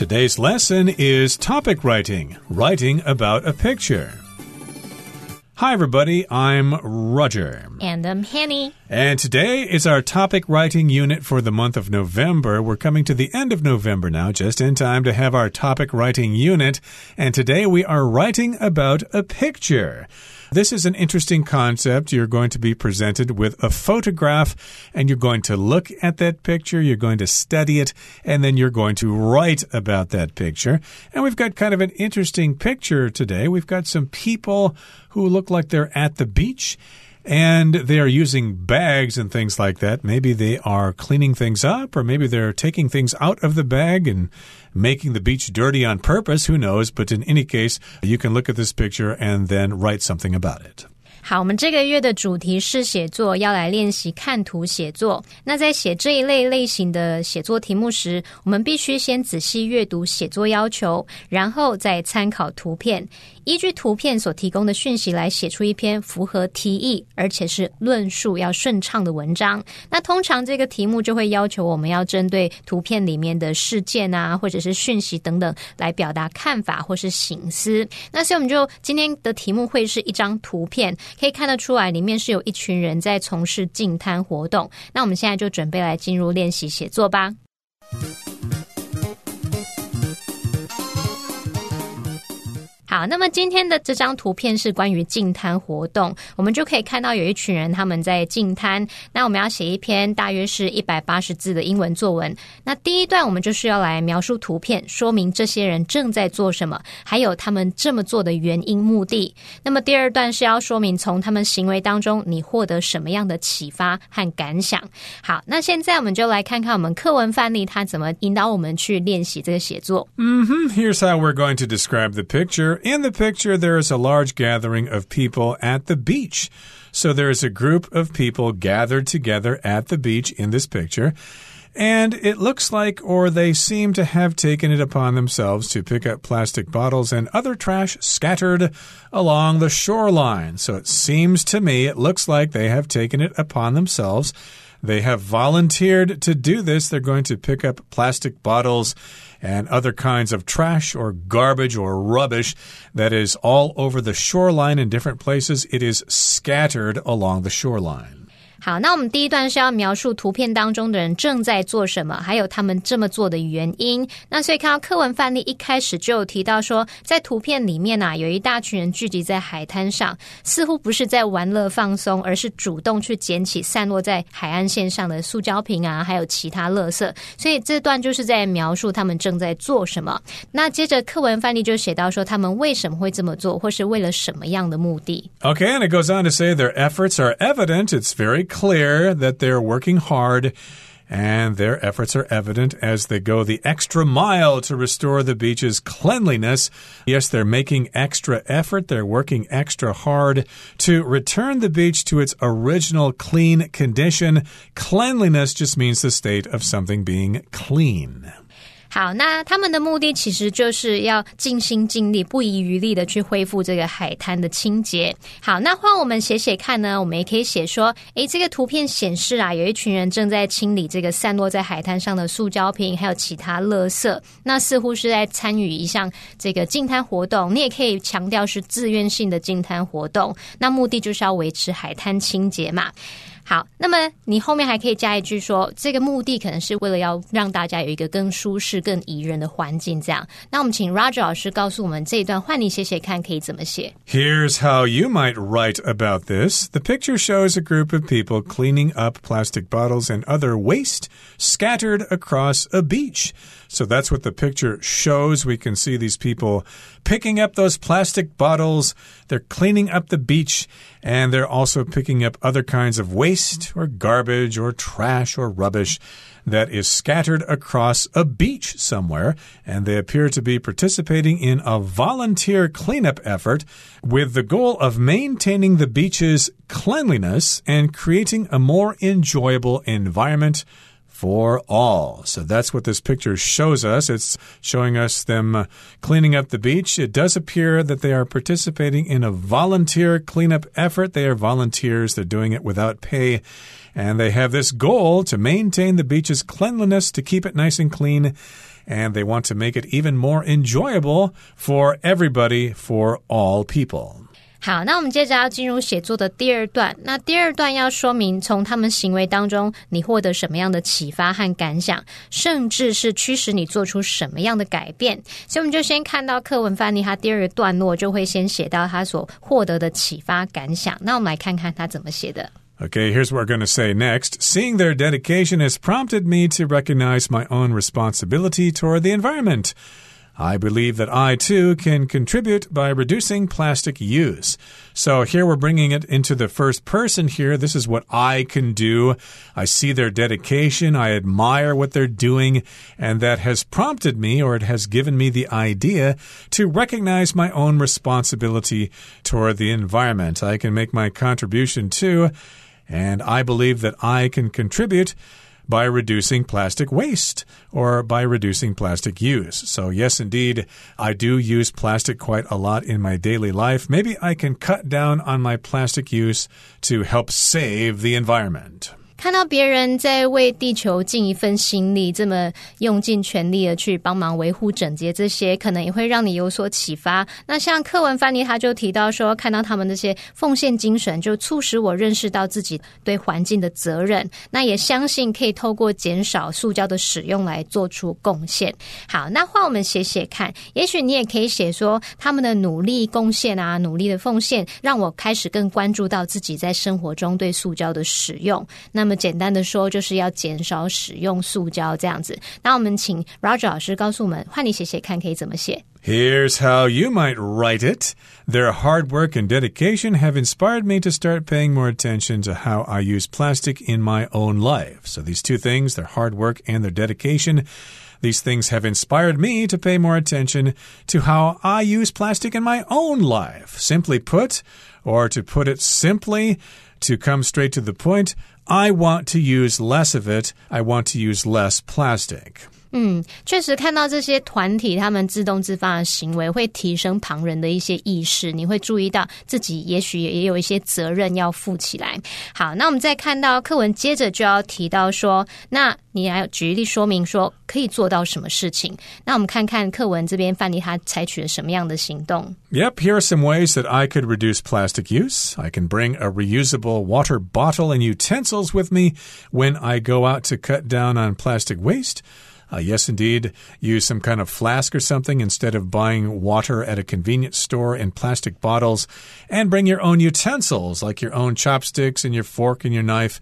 Today's lesson is topic writing, writing about a picture. Hi, everybody. I'm Roger. And I'm Henny. And today is our topic writing unit for the month of November. We're coming to the end of November now, just in time to have our topic writing unit. And today we are writing about a picture. This is an interesting concept. You're going to be presented with a photograph and you're going to look at that picture, you're going to study it, and then you're going to write about that picture. And we've got kind of an interesting picture today. We've got some people who look like they're at the beach and they are using bags and things like that. Maybe they are cleaning things up, or maybe they're taking things out of the bag and making the beach dirty on purpose. Who knows? But in any case, you can look at this picture and then write something about it. 好，我们这个月的主题是写作，要来练习看图写作。那在写这一类类型的写作题目时，我们必须先仔细阅读写作要求，然后再参考图片， 依据图片所提供的讯息来写出一篇符合题意，而且是论述要顺畅的文章。那通常这个题目就会要求我们要针对图片里面的事件啊，或者是讯息等等来表达看法或是醒思。那所以我们就今天的题目会是一张图片。可以看得出来，里面是有一群人在从事净滩活动。那我们现在就准备来进入练习写作吧。好，那么今天的这张图片是关于净滩活动，我们就可以看到有一群人他们在净滩。那我们要写一篇大约是一百八十字的英文作文。那第一段我们就是要来描述图片，说明这些人正在做什么，还有他们这么做的原因目的。那么第二段是要说明从他们行为当中你获得什么样的启发和感想。好，那现在我们就来看看我们课文范例，它怎么引导我们去练习这个写作。嗯哼，Here's how we're going to describe the picture. In the picture, there is a large gathering of people at the beach. So there is a group of people gathered together at the beach in this picture. And it looks like, or they seem to have taken it upon themselves to pick up plastic bottles and other trash scattered along the shoreline. So it seems to me, it looks like they have taken it upon themselves. They have volunteered to do this. They're going to pick up plastic bottles and other kinds of trash or garbage or rubbish that is all over the shoreline in different places. It is scattered along the shoreline. 好，那我们第一段是要描述图片当中的人正在做什么，还有他们这么做的原因。那所以看到课文范例一开始就有提到说，在图片里面啊，有一大群人聚集在海滩上，似乎不是在玩乐放松，而是主动去捡起散落在海岸线上的塑胶瓶啊，还有其他垃圾。所以这段就是在描述他们正在做什么。那接着课文范例就写到说，他们为什么会这么做，或是为了什么样的目的？Okay, and it goes on to say their efforts are evident. It's very clear that they're working hard and their efforts are evident as they go the extra mile to restore the beach's cleanliness. Yes, they're making extra effort, they're working extra hard to return the beach to its original clean condition. Cleanliness just means the state of something being clean. 好，那他们的目的其实就是要尽心尽力、不遗余力的去恢复这个海滩的清洁。好，那换我们写写看呢？我们也可以写说，诶，这个图片显示啊，有一群人正在清理这个散落在海滩上的塑胶瓶，还有其他垃圾。那似乎是在参与一项这个净滩活动。你也可以强调是自愿性的净滩活动。那目的就是要维持海滩清洁嘛。好，那么你后面还可以加一句说，这个目的可能是为了要让大家有一个更舒适、更宜人的环境。这样，那我们请 Roger 老师告诉我们这一段，换你写写看，可以怎么写？Here's how you might write about this. The picture shows a group of people cleaning up plastic bottles and other waste scattered across a beach. So that's what the picture shows. We can see these people picking up those plastic bottles. They're cleaning up the beach and they're also picking up other kinds of waste or garbage or trash or rubbish that is scattered across a beach somewhere, and they appear to be participating in a volunteer cleanup effort with the goal of maintaining the beach's cleanliness and creating a more enjoyable environment for all. So that's what this picture shows us. It's showing us them uh, cleaning up the beach. It does appear that they are participating in a volunteer cleanup effort. They are volunteers, they're doing it without pay. And they have this goal to maintain the beach's cleanliness, to keep it nice and clean and they want to make it even more enjoyable for everybody, for all people. 好，那我们接着要进入写作的第二段。那第二段要说明从他们行为当中你获得什么样的启发和感想，甚至是驱使你做出什么样的改变。所以我们就先看到课文翻译，他第二个段落就会先写到他所获得的启发感想。那我们来看看他怎么写的。Okay, here's what we're going to say next. Seeing their dedication has prompted me to recognize my own responsibility toward the environment. I believe that I too can contribute by reducing plastic use. So here we're bringing it into the first person here. This is what I can do. I see their dedication. I admire what they're doing. And that has prompted me, or it has given me the idea to recognize my own responsibility toward the environment. I can make my contribution too. And I believe that I can contribute by reducing plastic waste or by reducing plastic use. So, yes, indeed, I do use plastic quite a lot in my daily life. Maybe I can cut down on my plastic use to help save the environment. 看到别人在为地球尽一份心力，这么用尽全力的去帮忙维护整洁，这些可能也会让你有所启发。那像课文翻译，他就提到说，看到他们那些奉献精神，就促使我认识到自己对环境的责任。那也相信可以透过减少塑胶的使用来做出贡献。好，那换我们写写看，也许你也可以写说他们的努力贡献啊，努力的奉献，让我开始更关注到自己在生活中对塑胶的使用。那么简单的说，就是要减少使用塑胶这样子。那我们请 Roger 老师告诉我们，换你写写看，可以怎么写？Here's how you might write it. Their hard work and dedication have inspired me to start paying more attention to how I use plastic in my own life. So, these two things, their hard work and their dedication, these things have inspired me to pay more attention to how I use plastic in my own life. Simply put, or to put it simply, to come straight to the point, I want to use less of it. I want to use less plastic. 嗯，确实看到这些团体他们自动自发的行为，会提升旁人的一些意识。你会注意到自己也许也有一些责任要负起来。好，那我们再看到课文，接着就要提到说，那你来举例说明说可以做到什么事情？那我们看看课文这边范例他采取了什么样的行动？Yep, here are some ways that I could reduce plastic use. I can bring a reusable water bottle and utensils with me when I go out to cut down on plastic waste. Uh, yes, indeed, use some kind of flask or something instead of buying water at a convenience store in plastic bottles. And bring your own utensils, like your own chopsticks and your fork and your knife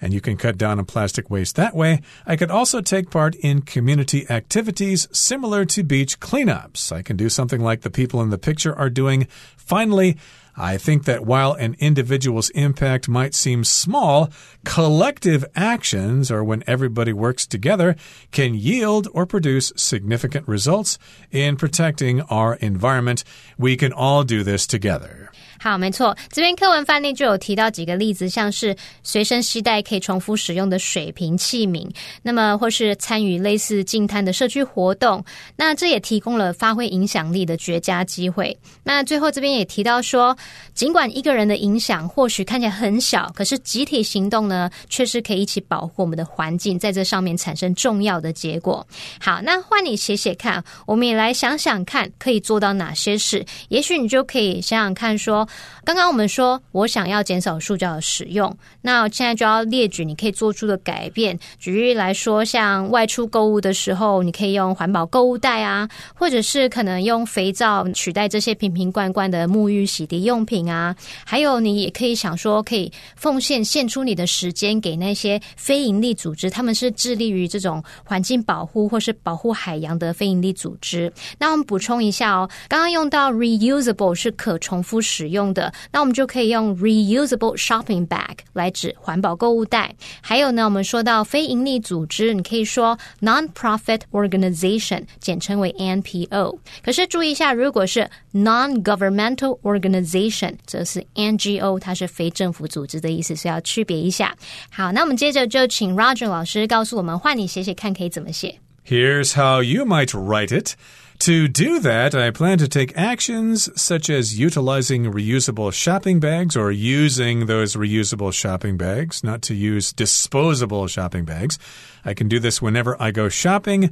and you can cut down on plastic waste that way. I could also take part in community activities similar to beach cleanups. I can do something like the people in the picture are doing. Finally, I think that while an individual's impact might seem small, collective actions, or when everybody works together, can yield or produce significant results in protecting our environment. We can all do this together. 好，没错，这边课文范例就有提到几个例子，像是随身携带可以重复使用的水瓶器皿，那么或是参与类似净滩的社区活动，那这也提供了发挥影响力的绝佳机会。那最后这边也提到说，尽管一个人的影响或许看起来很小，可是集体行动呢，却是可以一起保护我们的环境，在这上面产生重要的结果。好，那换你写写看，我们也来想想看，可以做到哪些事？也许你就可以想想看说。刚刚我们说，我想要减少塑胶的使用，那现在就要列举你可以做出的改变。举例来说，像外出购物的时候，你可以用环保购物袋啊，或者是可能用肥皂取代这些瓶瓶罐罐的沐浴洗涤用品啊。还有，你也可以想说，可以奉献献出你的时间给那些非营利组织，他们是致力于这种环境保护或是保护海洋的非营利组织。那我们补充一下哦，刚刚用到 reusable 是可重复使用。的，那我们就可以用 reusable shopping bag 来指环保购物袋。还有呢，我们说到非营利组织，你可以说 non-profit organization，简称为 NPO。可是注意一下，如果是 non-governmental organization，则是 NGO，它是非政府组织的意思，所以要区别一下。好，那我们接着就请 Roger 老师告诉我们，换你写写看，可以怎么写？Here's how you might write it. To do that, I plan to take actions such as utilizing reusable shopping bags or using those reusable shopping bags, not to use disposable shopping bags. I can do this whenever I go shopping.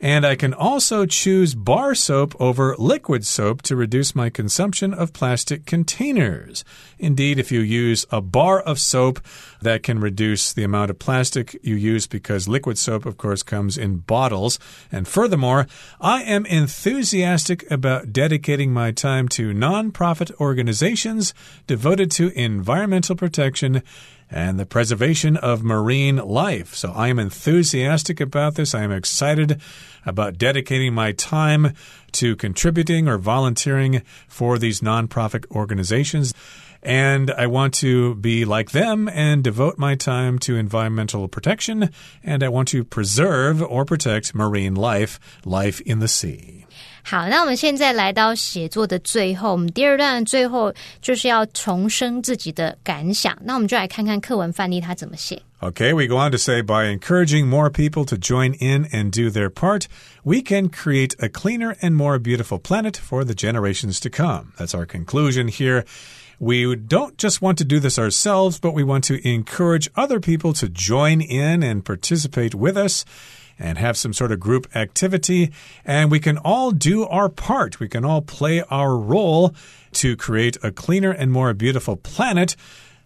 And I can also choose bar soap over liquid soap to reduce my consumption of plastic containers. Indeed, if you use a bar of soap, that can reduce the amount of plastic you use because liquid soap, of course, comes in bottles. And furthermore, I am enthusiastic about dedicating my time to nonprofit organizations devoted to environmental protection and the preservation of marine life. So I am enthusiastic about this. I am excited about dedicating my time to contributing or volunteering for these nonprofit organizations. And I want to be like them and devote my time to environmental protection. And I want to preserve or protect marine life, life in the sea. 好，那我们现在来到写作的最后，我们第二段最后就是要重生自己的感想。那我们就来看看课文范例他怎么写。Okay, we go on to say by encouraging more people to join in and do their part, we can create a cleaner and more beautiful planet for the generations to come. That's our conclusion here. We don't just want to do this ourselves, but we want to encourage other people to join in and participate with us and have some sort of group activity. And we can all do our part. We can all play our role to create a cleaner and more beautiful planet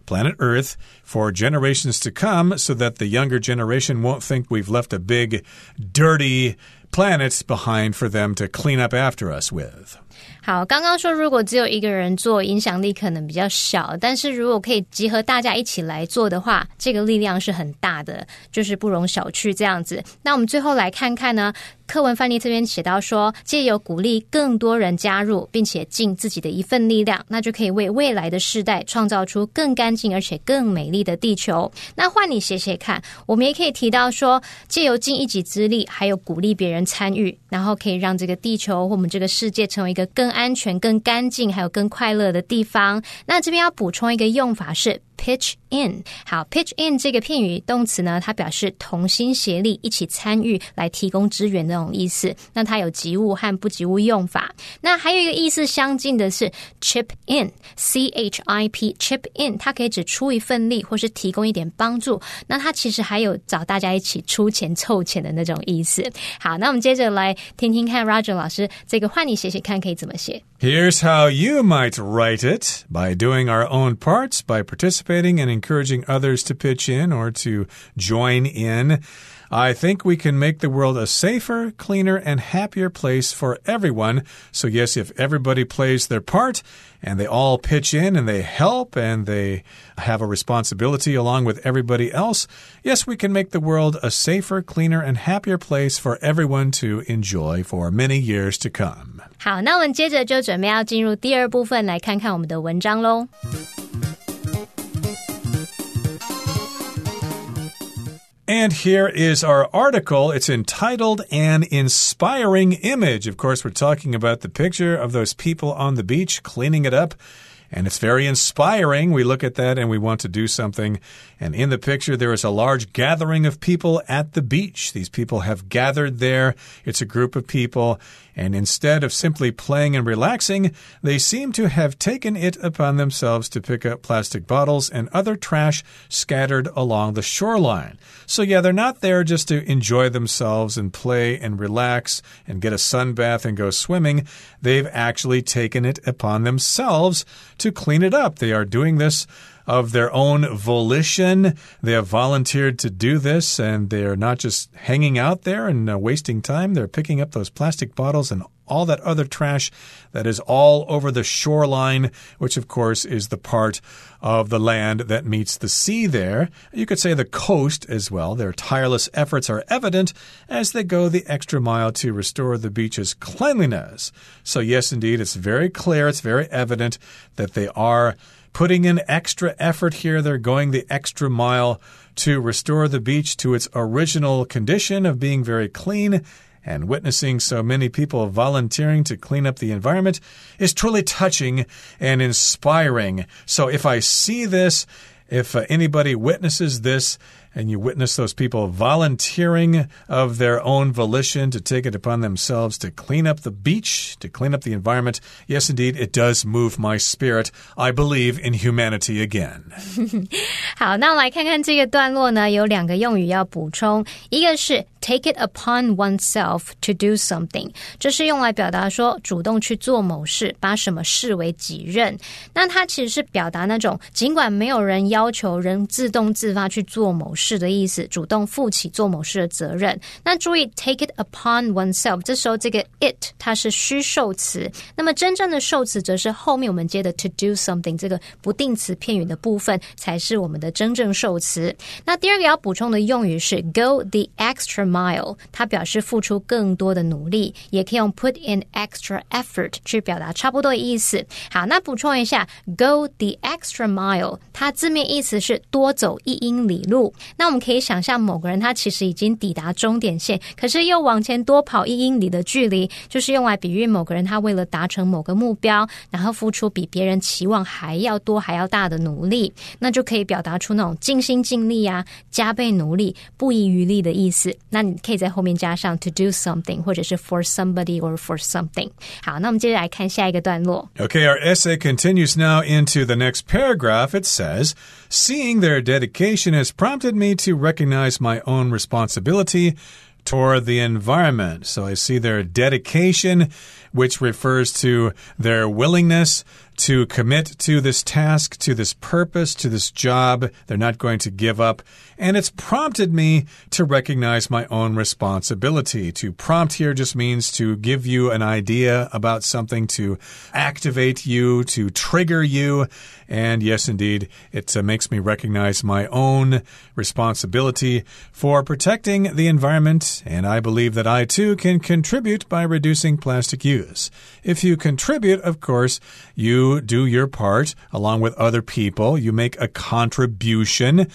planet Earth for generations to come so that the younger generation won't think we've left a big, dirty planets behind for them to clean up after us with. 好，刚刚说如果只有一个人做，影响力可能比较小，但是如果可以集合大家一起来做的话，这个力量是很大的，就是不容小觑这样子。那我们最后来看看呢？课文范例这边写到说，借由鼓励更多人加入，并且尽自己的一份力量，那就可以为未来的世代创造出更干净而且更美丽的地球。那换你写写看，我们也可以提到说，借由尽一己之力，还有鼓励别人参与，然后可以让这个地球或我们这个世界成为一个更安全、更干净，还有更快乐的地方。那这边要补充一个用法是。Pitch in，好，pitch in 这个片语动词呢，它表示同心协力、一起参与来提供支援那种意思。那它有及物和不及物用法。那还有一个意思相近的是 chip in，c h i p，chip in，它可以指出一份力或是提供一点帮助。那它其实还有找大家一起出钱凑钱的那种意思。好，那我们接着来听听看 Roger 老师这个换你写写看可以怎么写。Here's how you might write it by doing our own parts, by participating and encouraging others to pitch in or to join in. I think we can make the world a safer, cleaner, and happier place for everyone. So, yes, if everybody plays their part and they all pitch in and they help and they have a responsibility along with everybody else, yes, we can make the world a safer, cleaner, and happier place for everyone to enjoy for many years to come. 好，那我们接着就准备要进入第二部分，来看看我们的文章喽。 And here is our article. It's entitled An Inspiring Image. Of course, we're talking about the picture of those people on the beach cleaning it up. And it's very inspiring. We look at that and we want to do something. And in the picture, there is a large gathering of people at the beach. These people have gathered there. It's a group of people. And instead of simply playing and relaxing, they seem to have taken it upon themselves to pick up plastic bottles and other trash scattered along the shoreline. So, yeah, they're not there just to enjoy themselves and play and relax and get a sunbath and go swimming. They've actually taken it upon themselves to clean it up. They are doing this of their own volition. They have volunteered to do this, and they're not just hanging out there and uh, wasting time. They're picking up those plastic bottles and all that other trash that is all over the shoreline, which of course is the part of the land that meets the sea there. You could say the coast as well. Their tireless efforts are evident as they go the extra mile to restore the beach's cleanliness. So, yes, indeed, it's very clear, it's very evident that they are putting in extra effort here. They're going the extra mile to restore the beach to its original condition of being very clean. And witnessing so many people volunteering to clean up the environment is truly touching and inspiring. So, if I see this, if uh, anybody witnesses this, and you witness those people volunteering of their own volition to take it upon themselves to clean up the beach, to clean up the environment, yes, indeed, it does move my spirit. I believe in humanity again. 好，那我们来看看这个段落呢，有两个用语要补充，一个是 take it upon oneself to do something，这是用来表达说主动去做某事，把什么视为己任。那它其实是表达那种尽管没有人要求，人自动自发去做某事的意思，主动负起做某事的责任。那注意 take it upon oneself，这时候这个 it 它是虚受词，那么真正的受词则是后面我们接的 to do something 这个不定词片语的部分才是我们的真正受词。那第二个要补充的用语是 go the extra mile，它表示付出更多的努力，也可以用 put in extra effort 去表达差不多的意思。好，那补充一下，go the extra mile，它字面意思是多走一英里路。那我们可以想象某个人他其实已经抵达终点线，可是又往前多跑一英里的距离，就是用来比喻某个人他为了达成某个目标，然后付出比别人期望还要多、还要大的努力，那就可以表达出那种尽心尽力啊、加倍努力、不遗余力的意思。那 你可以在后面加上 to do something，或者是 for somebody or for something。好，那我们接着来看下一个段落。Okay, our essay continues now into the next paragraph. It says, Seeing their dedication has prompted me to recognize my own responsibility toward the environment. So I see their dedication, which refers to their willingness to commit to this task, to this purpose, to this job. They're not going to give up. And it's prompted me to recognize my own responsibility. To prompt here just means to give you an idea about something, to activate you, to trigger you. And yes, indeed, it uh, makes me recognize my own responsibility for protecting the environment. And I believe that I too can contribute by reducing plastic use. If you contribute, of course, do your part along with other people. You make a contribution.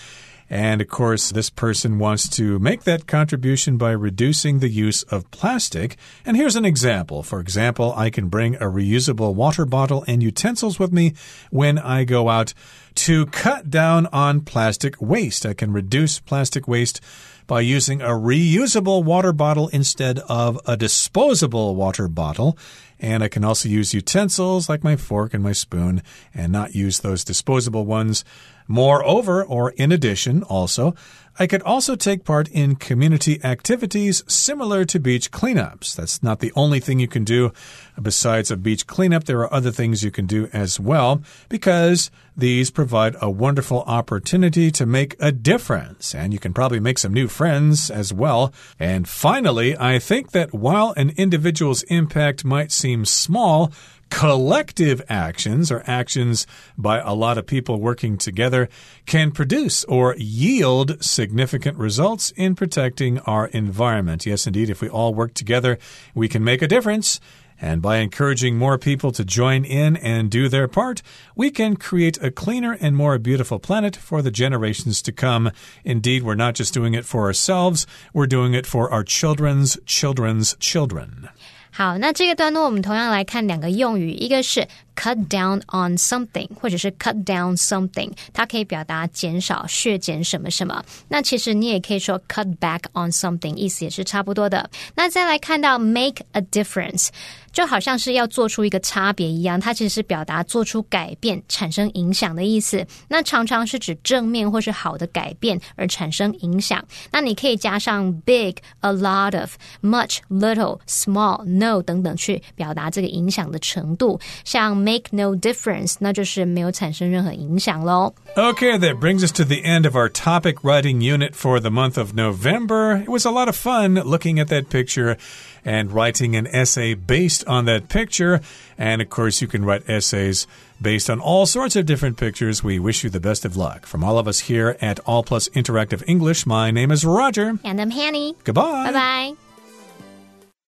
And of course, this person wants to make that contribution by reducing the use of plastic. And here's an example. For example, I can bring a reusable water bottle and utensils with me when I go out to cut down on plastic waste. I can reduce plastic waste by using a reusable water bottle instead of a disposable water bottle. And I can also use utensils like my fork and my spoon and not use those disposable ones. Moreover, or in addition, also, I could also take part in community activities similar to beach cleanups. That's not the only thing you can do. Besides a beach cleanup, there are other things you can do as well because these provide a wonderful opportunity to make a difference. And you can probably make some new friends as well. And finally, I think that while an individual's impact might seem small, collective actions or actions by a lot of people working together can produce or yield significant results in protecting our environment. Yes, indeed, if we all work together, we can make a difference. And by encouraging more people to join in and do their part, we can create a cleaner and more beautiful planet for the generations to come. Indeed, we're not just doing it for ourselves, we're doing it for our children's children's children. 好，那这个段落我们同样来看两个用语，一个是 cut down on something，或者是 cut down something，它可以表达减少、削减什么什么。那其实你也可以说 cut back on something，意思也是差不多的。那再来看到 make a difference。就好像是要做出一个差别一样，它其实是表达做出改变、产生影响的意思。那常常是指正面或是好的改变而产生影响。那你可以加上 big、a lot of、much、little、small、no 等等去表达这个影响的程度。像 make no difference，那就是没有产生任何影响喽。Okay, that brings us to the end of our topic writing unit for the month of November. It was a lot of fun looking at that picture and writing an essay based on that picture. And of course, you can write essays based on all sorts of different pictures. We wish you the best of luck. From all of us here at All Plus Interactive English, my name is Roger. And I'm Hanny. Goodbye. Bye bye.